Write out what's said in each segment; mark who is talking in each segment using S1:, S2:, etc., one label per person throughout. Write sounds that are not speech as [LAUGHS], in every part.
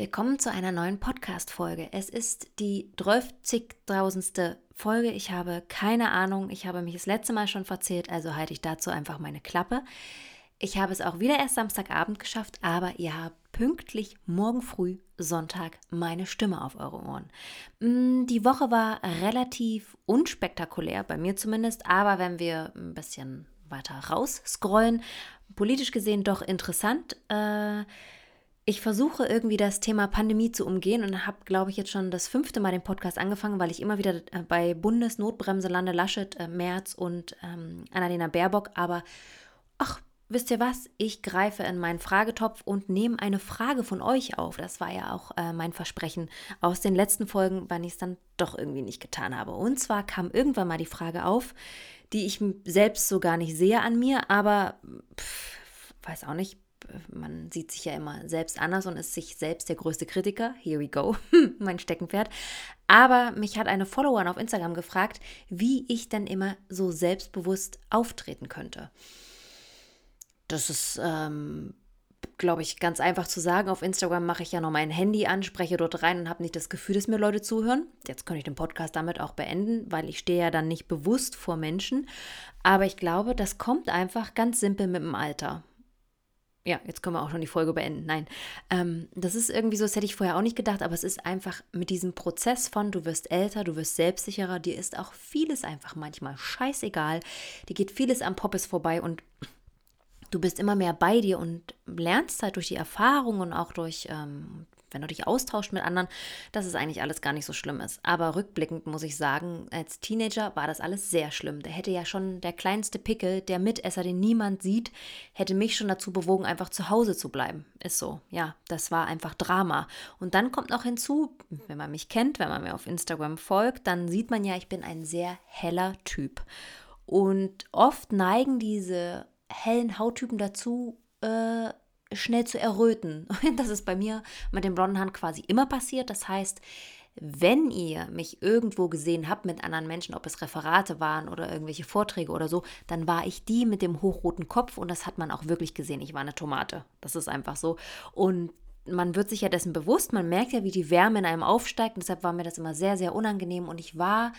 S1: Willkommen zu einer neuen Podcast-Folge. Es ist die 12.000. Folge. Ich habe keine Ahnung. Ich habe mich das letzte Mal schon verzählt, also halte ich dazu einfach meine Klappe. Ich habe es auch wieder erst Samstagabend geschafft, aber ihr habt pünktlich morgen früh, Sonntag, meine Stimme auf eure Ohren. Mm, die Woche war relativ unspektakulär, bei mir zumindest, aber wenn wir ein bisschen weiter raus scrollen, politisch gesehen doch interessant. Äh, ich versuche irgendwie das Thema Pandemie zu umgehen und habe, glaube ich, jetzt schon das fünfte Mal den Podcast angefangen, weil ich immer wieder äh, bei Bundesnotbremse lande, Laschet, äh, Merz und ähm, Annalena Baerbock. Aber, ach, wisst ihr was? Ich greife in meinen Fragetopf und nehme eine Frage von euch auf. Das war ja auch äh, mein Versprechen aus den letzten Folgen, wann ich es dann doch irgendwie nicht getan habe. Und zwar kam irgendwann mal die Frage auf, die ich selbst so gar nicht sehe an mir, aber pff, weiß auch nicht, man sieht sich ja immer selbst anders und ist sich selbst der größte Kritiker. Here we go, [LAUGHS] mein Steckenpferd. Aber mich hat eine Followerin auf Instagram gefragt, wie ich denn immer so selbstbewusst auftreten könnte. Das ist, ähm, glaube ich, ganz einfach zu sagen. Auf Instagram mache ich ja noch mein Handy an, spreche dort rein und habe nicht das Gefühl, dass mir Leute zuhören. Jetzt könnte ich den Podcast damit auch beenden, weil ich stehe ja dann nicht bewusst vor Menschen. Aber ich glaube, das kommt einfach ganz simpel mit dem Alter ja, jetzt können wir auch schon die Folge beenden. Nein, ähm, das ist irgendwie so, das hätte ich vorher auch nicht gedacht, aber es ist einfach mit diesem Prozess von, du wirst älter, du wirst selbstsicherer, dir ist auch vieles einfach manchmal scheißegal, dir geht vieles am Poppes vorbei und du bist immer mehr bei dir und lernst halt durch die Erfahrung und auch durch ähm, wenn du dich austauscht mit anderen, dass es eigentlich alles gar nicht so schlimm ist. Aber rückblickend muss ich sagen, als Teenager war das alles sehr schlimm. Da hätte ja schon der kleinste Pickel, der Mitesser, den niemand sieht, hätte mich schon dazu bewogen, einfach zu Hause zu bleiben. Ist so. Ja, das war einfach Drama. Und dann kommt noch hinzu, wenn man mich kennt, wenn man mir auf Instagram folgt, dann sieht man ja, ich bin ein sehr heller Typ. Und oft neigen diese hellen Hauttypen dazu, äh, schnell zu erröten. [LAUGHS] Das ist bei mir mit dem blonden Haaren quasi immer passiert. Das heißt, wenn ihr mich irgendwo gesehen habt mit anderen Menschen, ob es Referate waren oder irgendwelche Vorträge oder so, dann war ich die mit dem hochroten Kopf und das hat man auch wirklich gesehen. Ich war eine Tomate. Das ist einfach so. Und man wird sich ja dessen bewusst, man merkt ja, wie die Wärme in einem aufsteigt. Und deshalb war mir das immer sehr, sehr unangenehm. Und ich war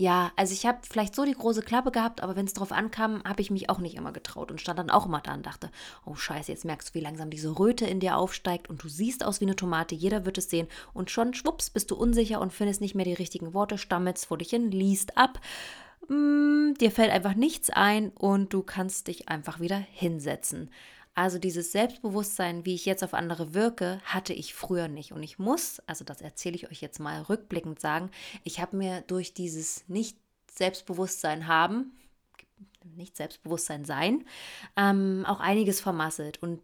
S1: ja, also ich habe vielleicht so die große Klappe gehabt, aber wenn es drauf ankam, habe ich mich auch nicht immer getraut und stand dann auch immer da und dachte, oh scheiße, jetzt merkst du, wie langsam diese Röte in dir aufsteigt und du siehst aus wie eine Tomate, jeder wird es sehen und schon schwupps bist du unsicher und findest nicht mehr die richtigen Worte, stammelst vor dich hin, liest ab, mm, dir fällt einfach nichts ein und du kannst dich einfach wieder hinsetzen. Also dieses Selbstbewusstsein, wie ich jetzt auf andere wirke, hatte ich früher nicht. Und ich muss, also das erzähle ich euch jetzt mal rückblickend sagen, ich habe mir durch dieses Nicht-Selbstbewusstsein haben, nicht Selbstbewusstsein sein, ähm, auch einiges vermasselt. Und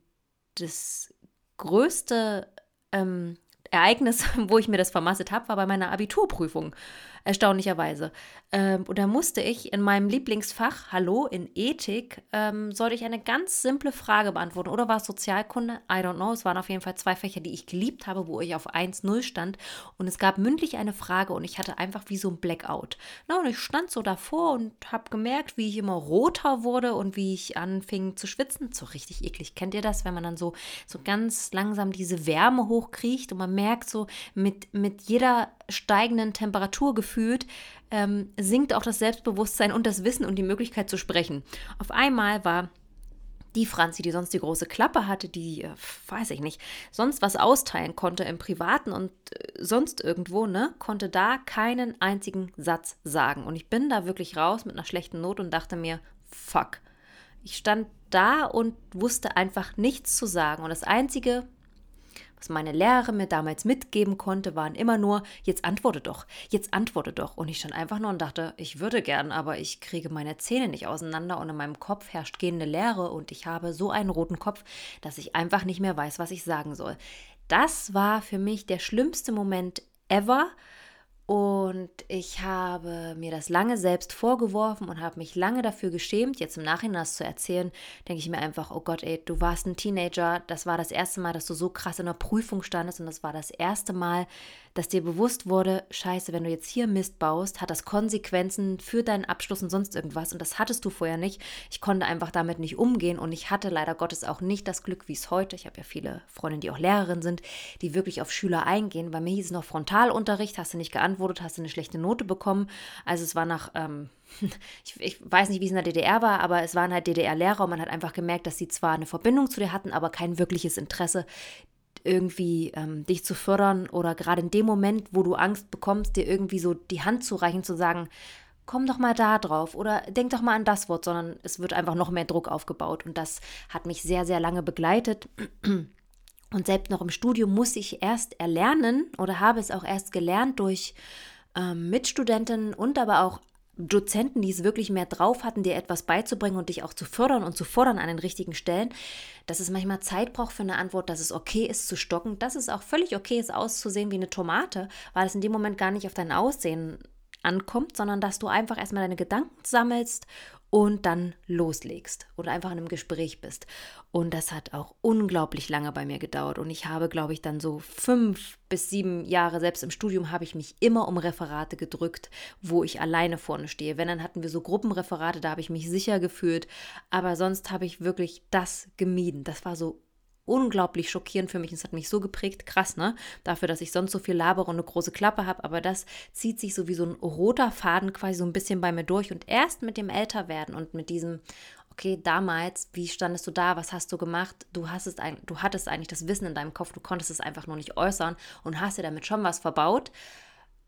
S1: das größte ähm, Ereignis, [LAUGHS] wo ich mir das vermasselt habe, war bei meiner Abiturprüfung erstaunlicherweise. Ähm, und da musste ich in meinem Lieblingsfach, Hallo, in Ethik, ähm, sollte ich eine ganz simple Frage beantworten. Oder war es Sozialkunde? I don't know. Es waren auf jeden Fall zwei Fächer, die ich geliebt habe, wo ich auf 1-0 stand. Und es gab mündlich eine Frage und ich hatte einfach wie so ein Blackout. Na, und ich stand so davor und habe gemerkt, wie ich immer roter wurde und wie ich anfing zu schwitzen. So richtig eklig. Kennt ihr das, wenn man dann so, so ganz langsam diese Wärme hochkriecht und man merkt so mit, mit jeder steigenden Temperatur gefühlt, ähm, sinkt auch das Selbstbewusstsein und das Wissen und die Möglichkeit zu sprechen. Auf einmal war die Franzi, die sonst die große Klappe hatte, die, äh, weiß ich nicht, sonst was austeilen konnte im Privaten und äh, sonst irgendwo, ne, konnte da keinen einzigen Satz sagen. Und ich bin da wirklich raus mit einer schlechten Not und dachte mir, fuck. Ich stand da und wusste einfach nichts zu sagen. Und das Einzige, was meine Lehrerin mir damals mitgeben konnte, waren immer nur, jetzt antworte doch, jetzt antworte doch. Und ich stand einfach nur und dachte, ich würde gern, aber ich kriege meine Zähne nicht auseinander und in meinem Kopf herrscht gehende Leere und ich habe so einen roten Kopf, dass ich einfach nicht mehr weiß, was ich sagen soll. Das war für mich der schlimmste Moment ever und ich habe mir das lange selbst vorgeworfen und habe mich lange dafür geschämt. Jetzt im Nachhinein das zu erzählen, denke ich mir einfach, oh Gott, ey, du warst ein Teenager. Das war das erste Mal, dass du so krass in der Prüfung standest und das war das erste Mal, dass dir bewusst wurde, scheiße, wenn du jetzt hier Mist baust, hat das Konsequenzen für deinen Abschluss und sonst irgendwas. Und das hattest du vorher nicht. Ich konnte einfach damit nicht umgehen und ich hatte leider Gottes auch nicht das Glück, wie es heute, ich habe ja viele Freundinnen, die auch Lehrerin sind, die wirklich auf Schüler eingehen. Bei mir hieß es noch Frontalunterricht, hast du nicht geantwortet, hast du eine schlechte Note bekommen. Also es war nach... Ähm, [LAUGHS] ich, ich, weiß nicht, wie es in der DDR war, aber es waren halt DDR-Lehrer und man hat einfach gemerkt, dass sie zwar eine Verbindung zu dir hatten, aber kein wirkliches Interesse, irgendwie ähm, dich zu fördern oder gerade in dem Moment, wo du Angst bekommst, dir irgendwie so die Hand zu reichen, zu sagen, komm doch mal da drauf oder denk doch mal an das Wort, sondern es wird einfach noch mehr Druck aufgebaut und das hat mich sehr, sehr lange begleitet. Und selbst noch im Studium musste ich erst erlernen oder habe es auch erst gelernt durch ähm, Mitstudentinnen und aber auch Dozenten, die es wirklich mehr drauf hatten, dir etwas beizubringen und dich auch zu fördern und zu fordern an den richtigen Stellen, dass es manchmal Zeit braucht für eine Antwort, dass es okay ist zu stocken, dass es auch völlig okay ist auszusehen wie eine Tomate, weil es in dem Moment gar nicht auf dein Aussehen ankommt, sondern dass du einfach erstmal deine Gedanken sammelst und dann loslegst oder einfach in einem Gespräch bist. Und das hat auch unglaublich lange bei mir gedauert. Und ich habe, glaube ich, dann so fünf bis sieben Jahre, selbst im Studium, habe ich mich immer um Referate gedrückt, wo ich alleine vorne stehe. Wenn, dann hatten wir so Gruppenreferate, da habe ich mich sicher gefühlt. Aber sonst habe ich wirklich das gemieden. Das war so unglaublich schockierend für mich. Es hat mich so geprägt, krass, ne? Dafür, dass ich sonst so viel labere und eine große Klappe habe, aber das zieht sich so wie so ein roter Faden quasi so ein bisschen bei mir durch. Und erst mit dem Älterwerden und mit diesem, okay, damals, wie standest du da, was hast du gemacht? Du, hast es, du hattest eigentlich das Wissen in deinem Kopf, du konntest es einfach nur nicht äußern und hast dir damit schon was verbaut,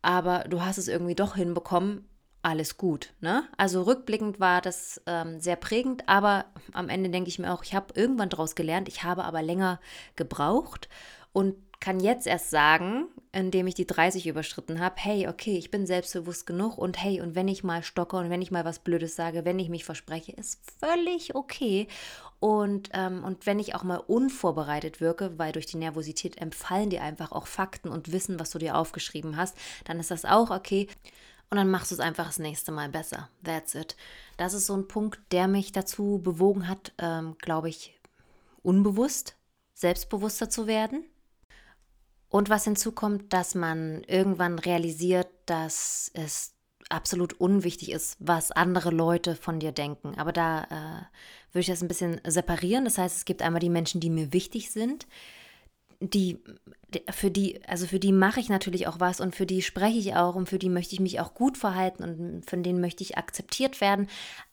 S1: aber du hast es irgendwie doch hinbekommen, alles gut. Ne? Also rückblickend war das ähm, sehr prägend, aber am Ende denke ich mir auch, ich habe irgendwann daraus gelernt, ich habe aber länger gebraucht und kann jetzt erst sagen, indem ich die 30 überschritten habe, hey, okay, ich bin selbstbewusst genug und hey, und wenn ich mal stocke und wenn ich mal was Blödes sage, wenn ich mich verspreche, ist völlig okay. Und, ähm, und wenn ich auch mal unvorbereitet wirke, weil durch die Nervosität empfallen dir einfach auch Fakten und Wissen, was du dir aufgeschrieben hast, dann ist das auch okay. Und dann machst du es einfach das nächste Mal besser. That's it. Das ist so ein Punkt, der mich dazu bewogen hat, ähm, glaube ich, unbewusst, selbstbewusster zu werden. Und was hinzukommt, dass man irgendwann realisiert, dass es absolut unwichtig ist, was andere Leute von dir denken. Aber da äh, würde ich das ein bisschen separieren. Das heißt, es gibt einmal die Menschen, die mir wichtig sind, die für die, also für die mache ich natürlich auch was und für die spreche ich auch und für die möchte ich mich auch gut verhalten und von denen möchte ich akzeptiert werden.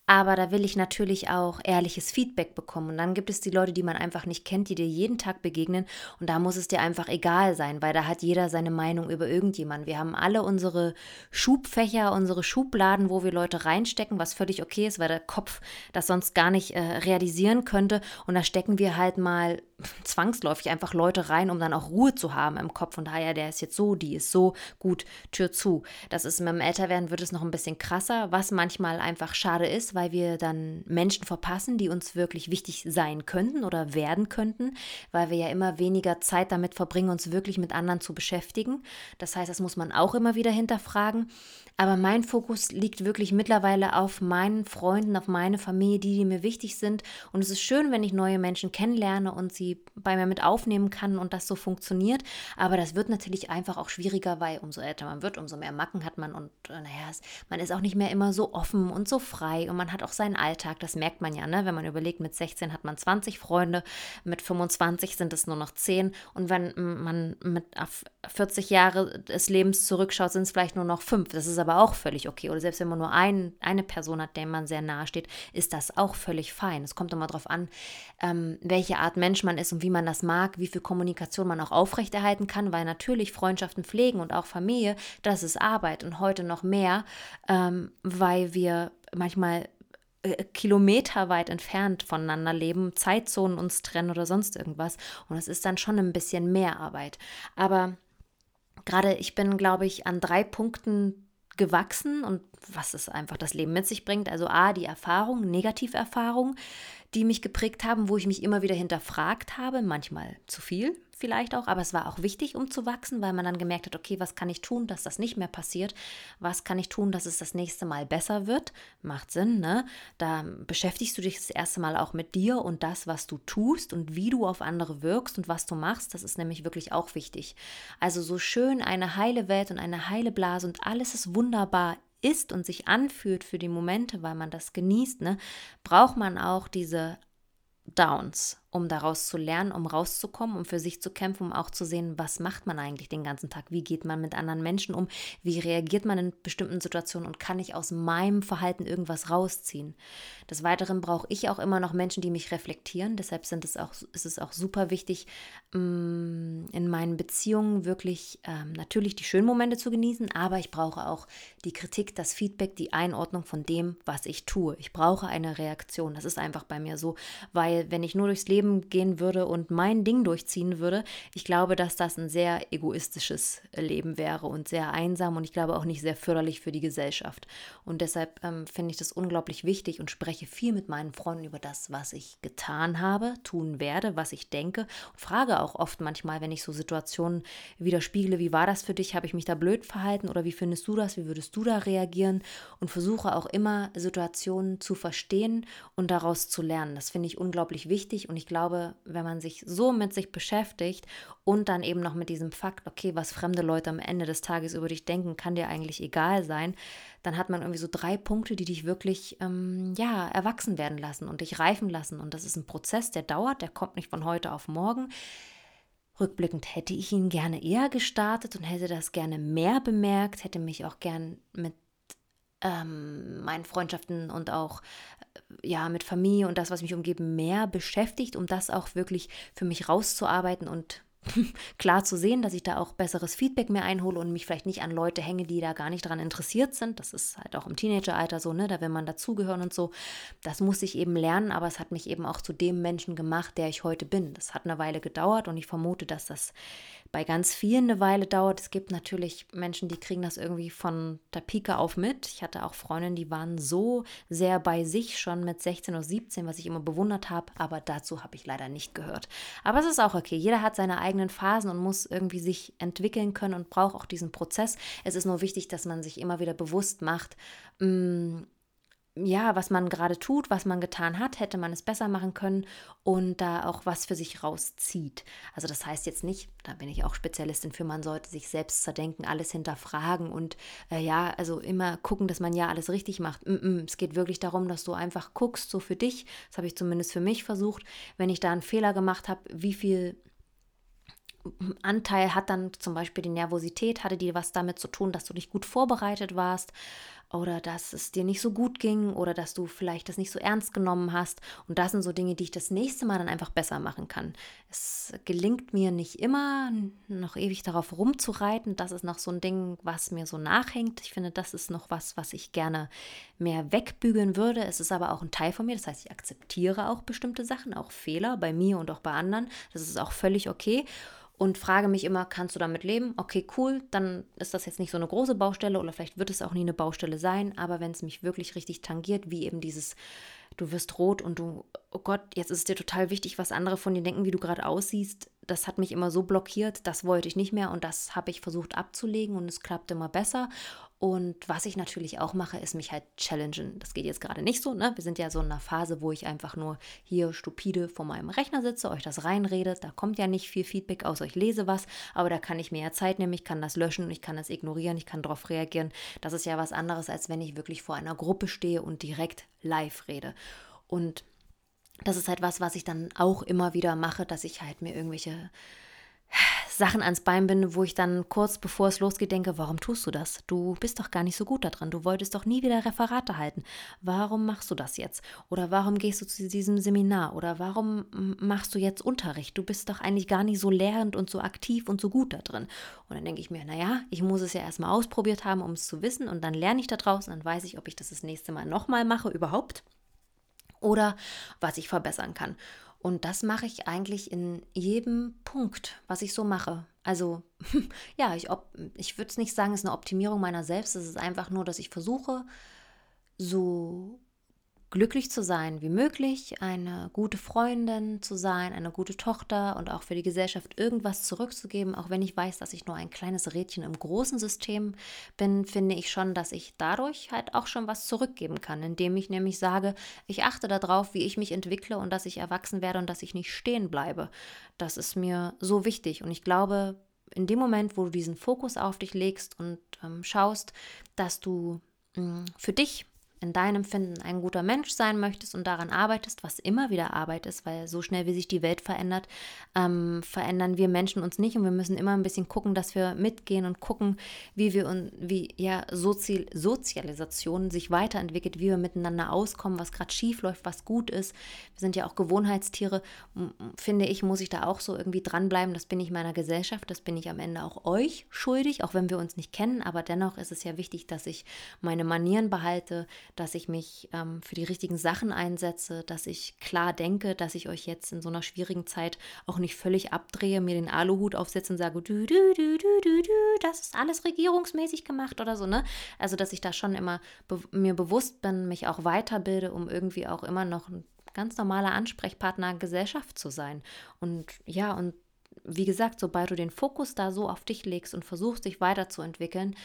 S1: Aber da will ich natürlich auch ehrliches Feedback bekommen. Und dann gibt es die Leute, die man einfach nicht kennt, die dir jeden Tag begegnen. Und da muss es dir einfach egal sein, weil da hat jeder seine Meinung über irgendjemanden. Wir haben alle unsere Schubfächer, unsere Schubladen, wo wir Leute reinstecken, was völlig okay ist, weil der Kopf das sonst gar nicht äh, realisieren könnte. Und da stecken wir halt mal zwangsläufig einfach Leute rein, um dann auch Ruhe zu haben im Kopf. Und daher, der ist jetzt so, die ist so, gut, Tür zu. Das ist mit dem Älterwerden wird es noch ein bisschen krasser, was manchmal einfach schade ist, weil wir dann Menschen verpassen, die uns wirklich wichtig sein könnten oder werden könnten, weil wir ja immer weniger Zeit damit verbringen, uns wirklich mit anderen zu beschäftigen. Das heißt, das muss man auch immer wieder hinterfragen. Aber mein Fokus liegt wirklich mittlerweile auf meinen Freunden, auf meine Familie, die, die mir wichtig sind. Und es ist schön, wenn ich neue Menschen kennenlerne und sie bei mir mit aufnehmen kann und das so funktioniert. Aber das wird natürlich einfach auch schwieriger, weil umso älter man wird, umso mehr Macken hat man und äh, naja, man ist auch nicht mehr immer so offen und so frei und man hat auch seinen Alltag. Das merkt man ja, ne? wenn man überlegt, mit 16 hat man 20 Freunde, mit 25 sind es nur noch 10 und wenn man mit 40 Jahre des Lebens zurückschaut, sind es vielleicht nur noch 5. Das ist aber auch völlig okay. Oder selbst wenn man nur ein, eine Person hat, der man sehr nahe steht, ist das auch völlig fein. Es kommt immer darauf an, ähm, welche Art Mensch man ist und wie man das mag, wie viel Kommunikation man auch aufrechterhalten kann, weil natürlich Freundschaften pflegen und auch Familie, das ist Arbeit und heute noch mehr, ähm, weil wir manchmal äh, kilometerweit entfernt voneinander leben, Zeitzonen uns trennen oder sonst irgendwas. Und es ist dann schon ein bisschen mehr Arbeit. Aber gerade ich bin, glaube ich, an drei Punkten gewachsen und was es einfach das Leben mit sich bringt. Also A, die Erfahrung, Negativerfahrungen, die mich geprägt haben, wo ich mich immer wieder hinterfragt habe, manchmal zu viel, vielleicht auch, aber es war auch wichtig, um zu wachsen, weil man dann gemerkt hat, okay, was kann ich tun, dass das nicht mehr passiert? Was kann ich tun, dass es das nächste Mal besser wird? Macht Sinn, ne? Da beschäftigst du dich das erste Mal auch mit dir und das, was du tust und wie du auf andere wirkst und was du machst. Das ist nämlich wirklich auch wichtig. Also so schön eine heile Welt und eine heile Blase und alles ist wunderbar ist und sich anfühlt für die Momente, weil man das genießt, ne, braucht man auch diese Downs, um daraus zu lernen, um rauszukommen, um für sich zu kämpfen, um auch zu sehen, was macht man eigentlich den ganzen Tag, wie geht man mit anderen Menschen um, wie reagiert man in bestimmten Situationen und kann ich aus meinem Verhalten irgendwas rausziehen. Des Weiteren brauche ich auch immer noch Menschen, die mich reflektieren. Deshalb sind es auch, ist es auch super wichtig, mm, in meinen Beziehungen wirklich ähm, natürlich die schönen Momente zu genießen, aber ich brauche auch die Kritik, das Feedback, die Einordnung von dem, was ich tue. Ich brauche eine Reaktion. Das ist einfach bei mir so, weil wenn ich nur durchs Leben Leben gehen würde und mein Ding durchziehen würde, ich glaube, dass das ein sehr egoistisches Leben wäre und sehr einsam und ich glaube auch nicht sehr förderlich für die Gesellschaft. Und deshalb ähm, finde ich das unglaublich wichtig und spreche viel mit meinen Freunden über das, was ich getan habe, tun werde, was ich denke und frage auch oft manchmal, wenn ich so Situationen widerspiegle, wie war das für dich? Habe ich mich da blöd verhalten oder wie findest du das? Wie würdest du da reagieren? Und versuche auch immer Situationen zu verstehen und daraus zu lernen. Das finde ich unglaublich wichtig und ich glaube, glaube, wenn man sich so mit sich beschäftigt und dann eben noch mit diesem Fakt, okay, was fremde Leute am Ende des Tages über dich denken, kann dir eigentlich egal sein, dann hat man irgendwie so drei Punkte, die dich wirklich, ähm, ja, erwachsen werden lassen und dich reifen lassen. Und das ist ein Prozess, der dauert, der kommt nicht von heute auf morgen. Rückblickend hätte ich ihn gerne eher gestartet und hätte das gerne mehr bemerkt, hätte mich auch gern mit ähm, meinen Freundschaften und auch ja, mit Familie und das, was mich umgibt, mehr beschäftigt, um das auch wirklich für mich rauszuarbeiten und [LAUGHS] klar zu sehen, dass ich da auch besseres Feedback mehr einhole und mich vielleicht nicht an Leute hänge, die da gar nicht dran interessiert sind. Das ist halt auch im Teenageralter so, ne? Da will man dazugehören und so. Das muss ich eben lernen, aber es hat mich eben auch zu dem Menschen gemacht, der ich heute bin. Das hat eine Weile gedauert und ich vermute, dass das bei ganz vielen eine Weile dauert. Es gibt natürlich Menschen, die kriegen das irgendwie von der Pike auf mit. Ich hatte auch Freundinnen, die waren so sehr bei sich schon mit 16 oder 17, was ich immer bewundert habe, aber dazu habe ich leider nicht gehört. Aber es ist auch okay. Jeder hat seine eigenen Phasen und muss irgendwie sich entwickeln können und braucht auch diesen Prozess. Es ist nur wichtig, dass man sich immer wieder bewusst macht, mh, mm, ja, was man gerade tut, was man getan hat, hätte man es besser machen können und da auch was für sich rauszieht. Also das heißt jetzt nicht, da bin ich auch Spezialistin für, man sollte sich selbst zerdenken, alles hinterfragen und äh, ja, also immer gucken, dass man ja alles richtig macht. Mm -mm. Es geht wirklich darum, dass du einfach guckst, so für dich, das habe ich zumindest für mich versucht, wenn ich da einen Fehler gemacht habe, wie viel Anteil hat dann zum Beispiel die Nervosität, hatte die was damit zu tun, dass du nicht gut vorbereitet warst oder dass es dir nicht so gut ging oder dass du vielleicht das nicht so ernst genommen hast. Und das sind so Dinge, die ich das nächste Mal dann einfach besser machen kann. Es gelingt mir nicht immer, noch ewig darauf rumzureiten. Das ist noch so ein Ding, was mir so nachhängt. Ich finde, das ist noch was, was ich gerne mehr wegbügeln würde. Es ist aber auch ein Teil von mir. Das heißt, ich akzeptiere auch bestimmte Sachen, auch Fehler bei mir und auch bei anderen. Das ist auch völlig okay und frage mich immer, kannst du damit leben? Okay, cool, dann ist das jetzt nicht so eine große Baustelle oder vielleicht wird es auch nie eine Baustelle sein, aber wenn es mich wirklich richtig tangiert, wie eben dieses, du wirst rot und du, oh Gott, jetzt ist es dir total wichtig, was andere von dir denken, wie du gerade aussiehst, das hat mich immer so blockiert, das wollte ich nicht mehr und das habe ich versucht abzulegen und es klappt immer besser. Und was ich natürlich auch mache, ist mich halt challengen. Das geht jetzt gerade nicht so, ne? Wir sind ja so in einer Phase, wo ich einfach nur hier stupide vor meinem Rechner sitze, euch das reinrede. Da kommt ja nicht viel Feedback, außer ich lese was, aber da kann ich mir ja Zeit nehmen, ich kann das löschen, ich kann das ignorieren, ich kann darauf reagieren. Das ist ja was anderes, als wenn ich wirklich vor einer Gruppe stehe und direkt live rede. Und das ist halt was, was ich dann auch immer wieder mache, dass ich halt mir irgendwelche Sachen ans Bein bin, wo ich dann kurz bevor es losgeht denke, warum tust du das? Du bist doch gar nicht so gut daran. Du wolltest doch nie wieder Referate halten. Warum machst du das jetzt? Oder warum gehst du zu diesem Seminar? Oder warum machst du jetzt Unterricht? Du bist doch eigentlich gar nicht so lehrend und so aktiv und so gut da drin. Und dann denke ich mir, naja, ich muss es ja erstmal ausprobiert haben, um es zu wissen. Und dann lerne ich da draußen, dann weiß ich, ob ich das das nächste Mal nochmal mache überhaupt oder was ich verbessern kann. Und das mache ich eigentlich in jedem Punkt, was ich so mache. Also [LAUGHS] ja, ich, ich würde es nicht sagen, es ist eine Optimierung meiner selbst. Es ist einfach nur, dass ich versuche, so glücklich zu sein wie möglich, eine gute Freundin zu sein, eine gute Tochter und auch für die Gesellschaft irgendwas zurückzugeben, auch wenn ich weiß, dass ich nur ein kleines Rädchen im großen System bin, finde ich schon, dass ich dadurch halt auch schon was zurückgeben kann, indem ich nämlich sage, ich achte darauf, wie ich mich entwickle und dass ich erwachsen werde und dass ich nicht stehen bleibe. Das ist mir so wichtig und ich glaube, in dem Moment, wo du diesen Fokus auf dich legst und ähm, schaust, dass du mh, mm, für dich in deinem Finden ein guter Mensch sein möchtest und daran arbeitest, was immer wieder Arbeit ist, weil so schnell wie sich die Welt verändert, ähm, verändern wir Menschen uns nicht und wir müssen immer ein bisschen gucken, dass wir mitgehen und gucken, wie wir und wie ja Sozi Sozialisation sich weiterentwickelt, wie wir miteinander auskommen, was gerade schief läuft, was gut ist. Wir sind ja auch Gewohnheitstiere, finde ich, muss ich da auch so irgendwie dranbleiben. Das bin ich meiner Gesellschaft, das bin ich am Ende auch euch schuldig, auch wenn wir uns nicht kennen, aber dennoch ist es ja wichtig, dass ich meine Manieren behalte, dass ich mich ähm, für die richtigen Sachen einsetze, dass ich klar denke, dass ich euch jetzt in so einer schwierigen Zeit auch nicht völlig abdrehe, mir den Aluhut aufsetze und sage, du, du, du, du, du, du, das ist alles regierungsmäßig gemacht oder so, ne? Also, dass ich da schon immer be mir bewusst bin, mich auch weiterbilde, um irgendwie auch immer noch ein ganz normaler Ansprechpartner Gesellschaft zu sein. Und ja, und wie gesagt, sobald du den Fokus da so auf dich legst und versuchst, dich weiterzuentwickeln,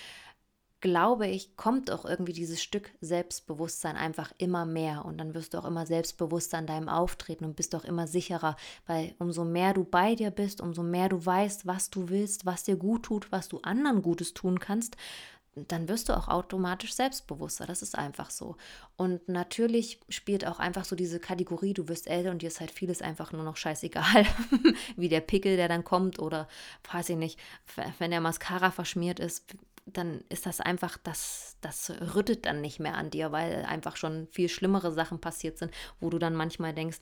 S1: glaube ich, kommt auch irgendwie dieses Stück Selbstbewusstsein einfach immer mehr und dann wirst du auch immer selbstbewusster in deinem Auftreten und bist auch immer sicherer, weil umso mehr du bei dir bist, umso mehr du weißt, was du willst, was dir gut tut, was du anderen Gutes tun kannst, dann wirst du auch automatisch selbstbewusster. Das ist einfach so. Und natürlich spielt auch einfach so diese Kategorie, du wirst älter und dir ist halt vieles einfach nur noch scheißegal, [LAUGHS] wie der Pickel, der dann kommt oder weiß ich nicht, wenn der Mascara verschmiert ist, dann ist das einfach, das, das rüttet dann nicht mehr an dir, weil einfach schon viel schlimmere Sachen passiert sind, wo du dann manchmal denkst,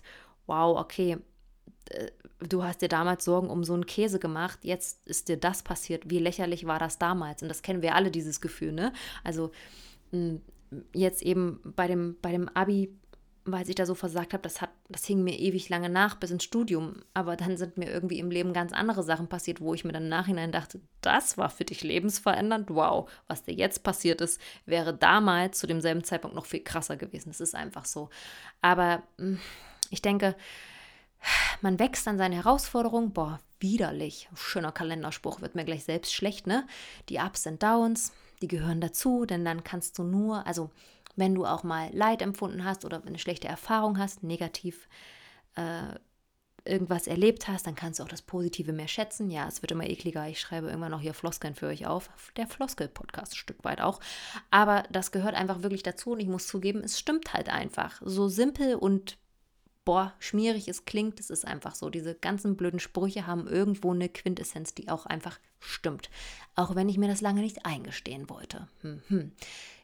S1: wow, okay, du hast dir damals Sorgen um so einen Käse gemacht, jetzt ist dir das passiert. Wie lächerlich war das damals? Und das kennen wir alle, dieses Gefühl, ne? Also jetzt eben bei dem, bei dem Abi weil ich da so versagt habe, das, das hing mir ewig lange nach bis ins Studium. Aber dann sind mir irgendwie im Leben ganz andere Sachen passiert, wo ich mir dann im Nachhinein dachte, das war für dich lebensverändernd. Wow, was dir jetzt passiert ist, wäre damals zu demselben Zeitpunkt noch viel krasser gewesen. Das ist einfach so. Aber hm, ich denke, man wächst an seine Herausforderungen. Boah, widerlich. Schöner Kalenderspruch, wird mir gleich selbst schlecht, ne? Die Ups und Downs, die gehören dazu, denn dann kannst du nur, also wenn du auch mal Leid empfunden hast oder eine schlechte Erfahrung hast, negativ äh, irgendwas erlebt hast, dann kannst du auch das Positive mehr schätzen. Ja, es wird immer ekliger. Ich schreibe irgendwann noch hier Floskeln für euch auf. Der Floskel-Podcast ein Stück weit auch. Aber das gehört einfach wirklich dazu und ich muss zugeben, es stimmt halt einfach. So simpel und boah, schmierig es klingt, es ist einfach so. Diese ganzen blöden Sprüche haben irgendwo eine Quintessenz, die auch einfach stimmt. Auch wenn ich mir das lange nicht eingestehen wollte. Hm, hm.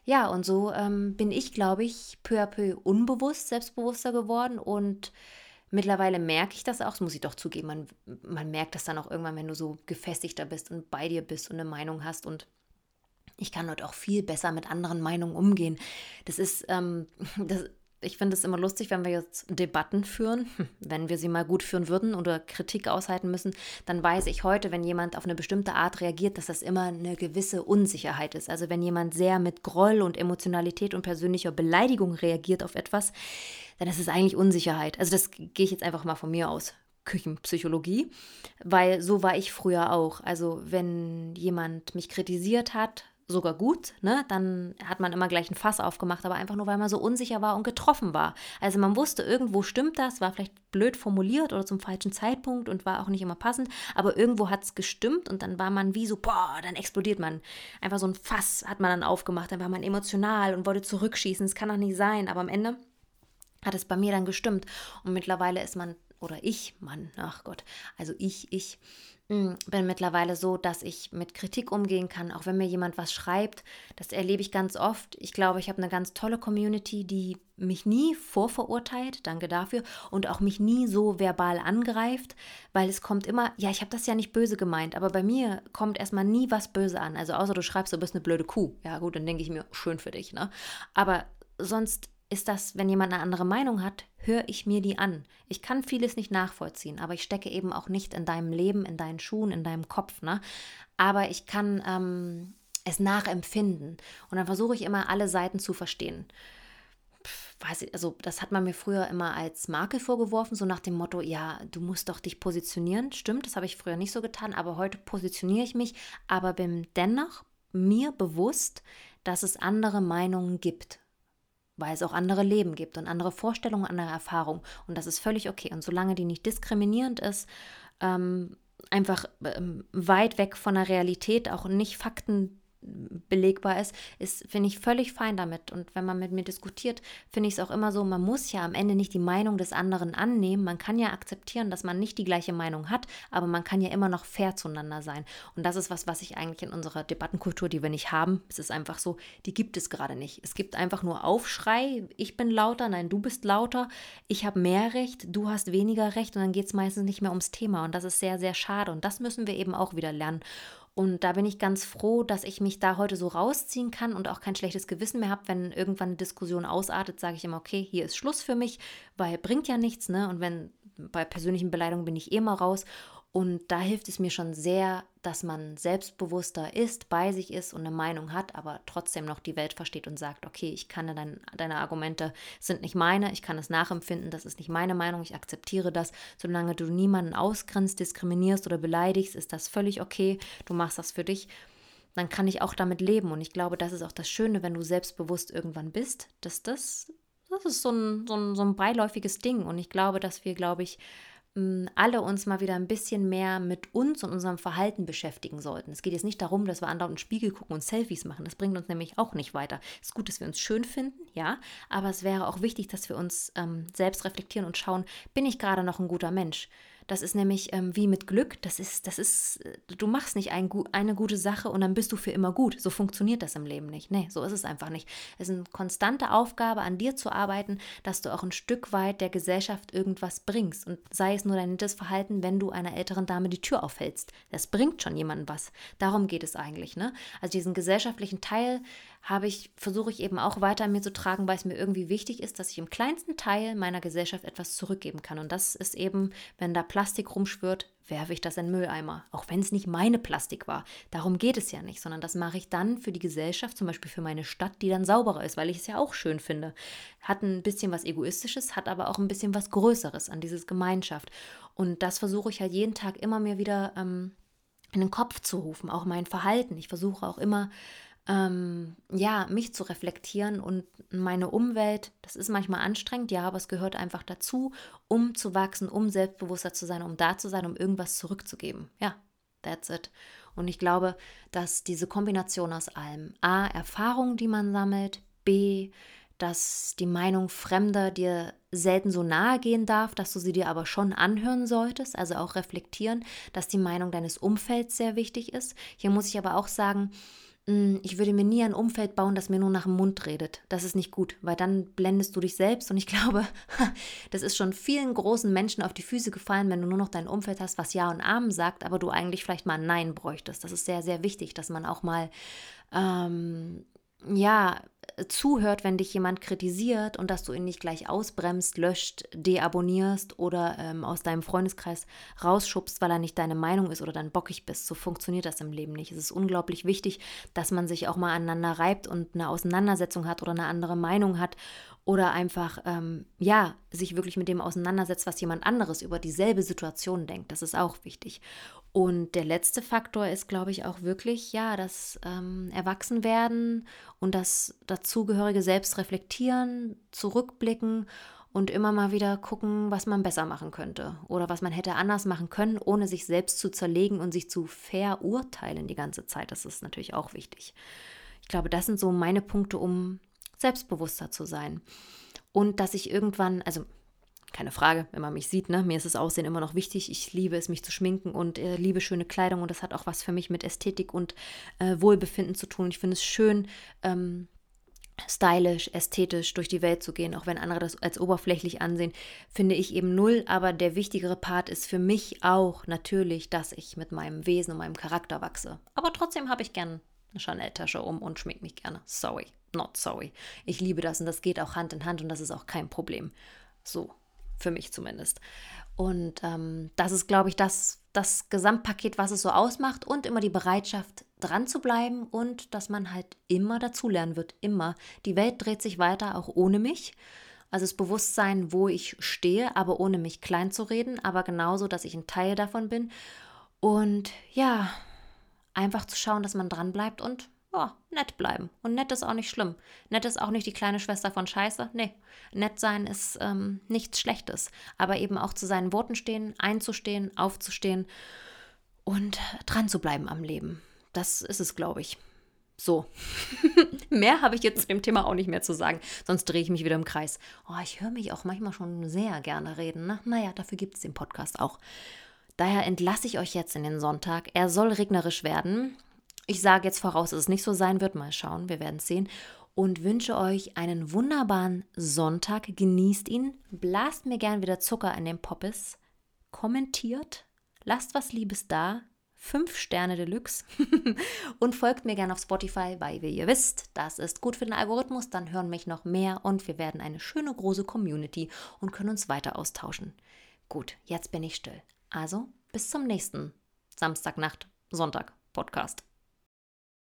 S1: Ja, und so ähm, bin ich, glaube ich, peu à peu unbewusst selbstbewusster geworden und mittlerweile merke ich das auch, das muss ich doch zugeben, man, man merkt das dann auch irgendwann, wenn du so gefestigter bist und bei dir bist und eine Meinung hast. Und ich kann heute auch viel besser mit anderen Meinungen umgehen. Das ist, ähm, [LAUGHS] das, ich finde es immer lustig, wenn wir jetzt Debatten führen, wenn wir sie mal gut führen würden oder Kritik aushalten müssen, dann weiß ich heute, wenn jemand auf eine bestimmte Art reagiert, dass das immer eine gewisse Unsicherheit ist. Also wenn jemand sehr mit Groll und Emotionalität und persönlicher Beleidigung reagiert auf etwas, dann ist es eigentlich Unsicherheit. Also das gehe ich jetzt einfach mal von mir aus. Küchenpsychologie, weil so war ich früher auch. Also wenn jemand mich kritisiert hat, sogar gut, ne? Dann hat man immer gleich ein Fass aufgemacht, aber einfach nur, weil man so unsicher war und getroffen war. Also man wusste, irgendwo stimmt das, war vielleicht blöd formuliert oder zum falschen Zeitpunkt und war auch nicht immer passend, aber irgendwo hat es gestimmt und dann war man wie so, boah, dann explodiert man. Einfach so ein Fass hat man dann aufgemacht, dann war man emotional und wollte zurückschießen. Es kann doch nicht sein, aber am Ende hat es bei mir dann gestimmt und mittlerweile ist man oder ich, Mann, ach Gott, also ich, ich bin mittlerweile so, dass ich mit Kritik umgehen kann, auch wenn mir jemand was schreibt. Das erlebe ich ganz oft. Ich glaube, ich habe eine ganz tolle Community, die mich nie vorverurteilt, danke dafür, und auch mich nie so verbal angreift, weil es kommt immer, ja, ich habe das ja nicht böse gemeint, aber bei mir kommt erstmal nie was böse an. Also außer du schreibst, du bist eine blöde Kuh. Ja gut, dann denke ich mir, schön für dich, ne? Aber sonst ist das, wenn jemand eine andere Meinung hat, höre ich mir die an. Ich kann vieles nicht nachvollziehen, aber ich stecke eben auch nicht in deinem Leben, in deinen Schuhen, in deinem Kopf. Ne? Aber ich kann ähm, es nachempfinden. Und dann versuche ich immer, alle Seiten zu verstehen. weiß ich, also das hat man mir früher immer als Makel vorgeworfen, so nach dem Motto, ja, du musst doch dich positionieren. Stimmt, das habe ich früher nicht so getan, aber heute positioniere ich mich, aber bin dennoch mir bewusst, dass es andere Meinungen gibt, weil es auch andere Leben gibt und andere Vorstellungen, andere Erfahrungen. Und das ist völlig okay. Und solange die nicht diskriminierend ist, ähm, einfach ähm, weit weg von der Realität, auch nicht Fakten belegbar ist, ist, finde ich völlig fein damit. Und wenn man mit mir diskutiert, finde ich es auch immer so, man muss ja am Ende nicht die Meinung des anderen annehmen. Man kann ja akzeptieren, dass man nicht die gleiche Meinung hat, aber man kann ja immer noch fair zueinander sein. Und das ist was, was ich eigentlich in unserer Debattenkultur, die wir nicht haben, es ist einfach so, die gibt es gerade nicht. Es gibt einfach nur Aufschrei, ich bin lauter, nein, du bist lauter, ich habe mehr Recht, du hast weniger Recht und dann geht es meistens nicht mehr ums Thema. Und das ist sehr, sehr schade. Und das müssen wir eben auch wieder lernen. Und da bin ich ganz froh, dass ich mich da heute so rausziehen kann und auch kein schlechtes Gewissen mehr habe, wenn irgendwann eine Diskussion ausartet, sage ich immer, okay, hier ist Schluss für mich, weil bringt ja nichts, ne? Und wenn bei persönlichen Beleidigungen bin ich eh mal raus und da hilft es mir schon sehr, dass man selbstbewusster ist, bei sich ist und eine Meinung hat, aber trotzdem noch die Welt versteht und sagt, okay, ich kann dein, deine Argumente sind nicht meine, ich kann es nachempfinden, das ist nicht meine Meinung, ich akzeptiere das. Solange du niemanden ausgrenzt, diskriminierst oder beleidigst, ist das völlig okay. Du machst das für dich. Dann kann ich auch damit leben. Und ich glaube, das ist auch das Schöne, wenn du selbstbewusst irgendwann bist, dass das, das ist so ein, so ein, so ein beiläufiges Ding. Und ich glaube, dass wir, glaube ich, alle uns mal wieder ein bisschen mehr mit uns und unserem Verhalten beschäftigen sollten. Es geht jetzt nicht darum, dass wir andauernd in den Spiegel gucken und Selfies machen. Das bringt uns nämlich auch nicht weiter. Es ist gut, dass wir uns schön finden, ja, aber es wäre auch wichtig, dass wir uns ähm, selbst reflektieren und schauen, bin ich gerade noch ein guter Mensch? Das ist nämlich ähm, wie mit Glück. Das ist, das ist, äh, du machst nicht ein, eine gute Sache und dann bist du für immer gut. So funktioniert das im Leben nicht. Nee, so ist es einfach nicht. Es ist eine konstante Aufgabe, an dir zu arbeiten, dass du auch ein Stück weit der Gesellschaft irgendwas bringst. Und sei es nur dein nettes Verhalten, wenn du einer älteren Dame die Tür aufhältst. Das bringt schon jemandem was. Darum geht es eigentlich. Ne? Also diesen gesellschaftlichen Teil habe ich, versuche ich eben auch weiter an mir zu tragen, weil es mir irgendwie wichtig ist, dass ich im kleinsten Teil meiner Gesellschaft etwas zurückgeben kann. Und das ist eben, wenn da Plastik rumschwirrt, werfe ich das in Mülleimer. Auch wenn es nicht meine Plastik war. Darum geht es ja nicht, sondern das mache ich dann für die Gesellschaft, zum Beispiel für meine Stadt, die dann sauberer ist, weil ich es ja auch schön finde. Hat ein bisschen was Egoistisches, hat aber auch ein bisschen was Größeres an dieses Gemeinschaft. Und das versuche ich halt jeden Tag immer mehr wieder ähm, in den Kopf zu rufen, auch mein Verhalten. Ich versuche auch immer ähm, ja, mich zu reflektieren und meine Umwelt, das ist manchmal anstrengend, ja, aber es gehört einfach dazu, um zu wachsen, um selbstbewusster zu sein, um da zu sein, um irgendwas zurückzugeben. Ja, that's it. Und ich glaube, dass diese Kombination aus allem, A, Erfahrung, die man sammelt, B, dass die Meinung Fremder dir selten so nahe gehen darf, dass du sie dir aber schon anhören solltest, also auch reflektieren, dass die Meinung deines Umfelds sehr wichtig ist. Hier muss ich aber auch sagen, ich würde mir nie ein Umfeld bauen, das mir nur nach dem Mund redet. Das ist nicht gut, weil dann blendest du dich selbst und ich [LAUGHS] glaube, das ist schon vielen großen Menschen auf die Füße gefallen, wenn du nur noch dein Umfeld hast, was Ja und Amen sagt, aber du eigentlich vielleicht mal ein Nein bräuchtest. Das ist sehr, sehr wichtig, dass man auch mal ähm, ja, zuhört, wenn dich jemand kritisiert und dass du ihn nicht gleich ausbremst, löscht, deabonnierst oder ähm, aus deinem Freundeskreis rausschubst, weil er nicht deine Meinung ist oder dann bockig bist. So funktioniert das im Leben nicht. Es ist unglaublich wichtig, dass man sich auch mal aneinander reibt und eine Auseinandersetzung hat oder eine andere Meinung hat oder einfach, ähm, ja, sich wirklich mit dem auseinandersetzt, was jemand anderes über dieselbe Situation denkt. Das ist auch wichtig. Und der letzte Faktor ist, glaube ich, auch wirklich, ja, das ähm, Erwachsenwerden und das dazugehörige Selbstreflektieren, zurückblicken und immer mal wieder gucken, was man besser machen könnte oder was man hätte anders machen können, ohne sich selbst zu zerlegen und sich zu verurteilen die ganze Zeit. Das ist natürlich auch wichtig. Ich glaube, das sind so meine Punkte, um selbstbewusster zu sein. Und dass ich irgendwann, also keine Frage, wenn man mich sieht, ne? Mir ist das Aussehen immer noch wichtig. Ich liebe es, mich zu schminken und äh, liebe schöne Kleidung und das hat auch was für mich mit Ästhetik und äh, Wohlbefinden zu tun. Ich finde es schön, ähm, stylisch, ästhetisch durch die Welt zu gehen, auch wenn andere das als oberflächlich ansehen, finde ich eben null. Aber der wichtigere Part ist für mich auch natürlich, dass ich mit meinem Wesen und meinem Charakter wachse. Aber trotzdem habe ich gern eine Chanel-Tasche um und schmink mich gerne. Sorry, not sorry. Ich liebe das und das geht auch Hand in Hand und das ist auch kein Problem. So, für mich zumindest. Und ähm, das ist, glaube ich, das, das Gesamtpaket, was es so ausmacht und immer die Bereitschaft, dran zu bleiben und dass man halt immer dazulernen wird, immer. Die Welt dreht sich weiter, auch ohne mich. Also das Bewusstsein, wo ich stehe, aber ohne mich klein zu reden, aber genauso, dass ich ein Teil davon bin. Und ja, einfach zu schauen, dass man dran bleibt und ja, nett bleiben. Und nett ist auch nicht schlimm. Nett ist auch nicht die kleine Schwester von Scheiße. Nee, nett sein ist ähm, nichts Schlechtes. Aber eben auch zu seinen Worten stehen, einzustehen, aufzustehen und dran zu bleiben am Leben. Das ist es, glaube ich. So. [LAUGHS] mehr habe ich jetzt zu dem Thema auch nicht mehr zu sagen. Sonst drehe ich mich wieder im Kreis. Oh, ich höre mich auch manchmal schon sehr gerne reden. Ne? Naja, dafür gibt es den Podcast auch. Daher entlasse ich euch jetzt in den Sonntag. Er soll regnerisch werden. Ich sage jetzt voraus, dass es nicht so sein wird. Mal schauen, wir werden es sehen. Und wünsche euch einen wunderbaren Sonntag. Genießt ihn. Blast mir gern wieder Zucker in den Poppes. Kommentiert. Lasst was Liebes da. Fünf Sterne Deluxe. [LAUGHS] und folgt mir gerne auf Spotify, weil wie ihr wisst, das ist gut für den Algorithmus. Dann hören mich noch mehr und wir werden eine schöne große Community und können uns weiter austauschen. Gut, jetzt bin ich still. Also bis zum nächsten Samstagnacht, Sonntag Podcast.